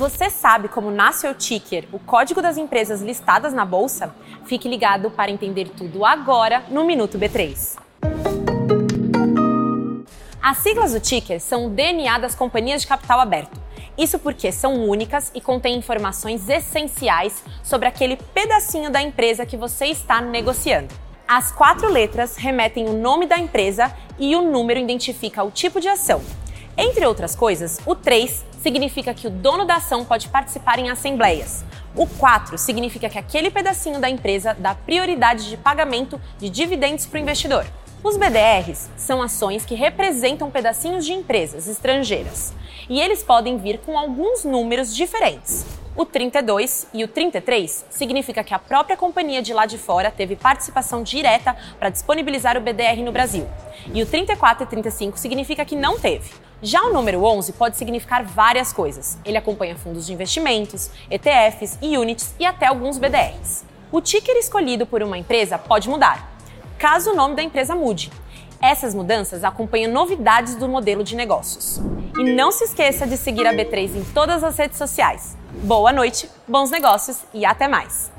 Você sabe como nasce o ticker, o código das empresas listadas na bolsa? Fique ligado para entender tudo agora no Minuto B3. As siglas do ticker são o DNA das companhias de capital aberto. Isso porque são únicas e contêm informações essenciais sobre aquele pedacinho da empresa que você está negociando. As quatro letras remetem o nome da empresa e o número identifica o tipo de ação. Entre outras coisas, o 3 significa que o dono da ação pode participar em assembleias. O 4 significa que aquele pedacinho da empresa dá prioridade de pagamento de dividendos para o investidor. Os BDRs são ações que representam pedacinhos de empresas estrangeiras e eles podem vir com alguns números diferentes. O 32 e o 33 significa que a própria companhia de lá de fora teve participação direta para disponibilizar o BDR no Brasil. E o 34 e 35 significa que não teve. Já o número 11 pode significar várias coisas. Ele acompanha fundos de investimentos, ETFs units e até alguns BDRs. O ticker escolhido por uma empresa pode mudar, caso o nome da empresa mude. Essas mudanças acompanham novidades do modelo de negócios. E não se esqueça de seguir a B3 em todas as redes sociais. Boa noite, bons negócios e até mais!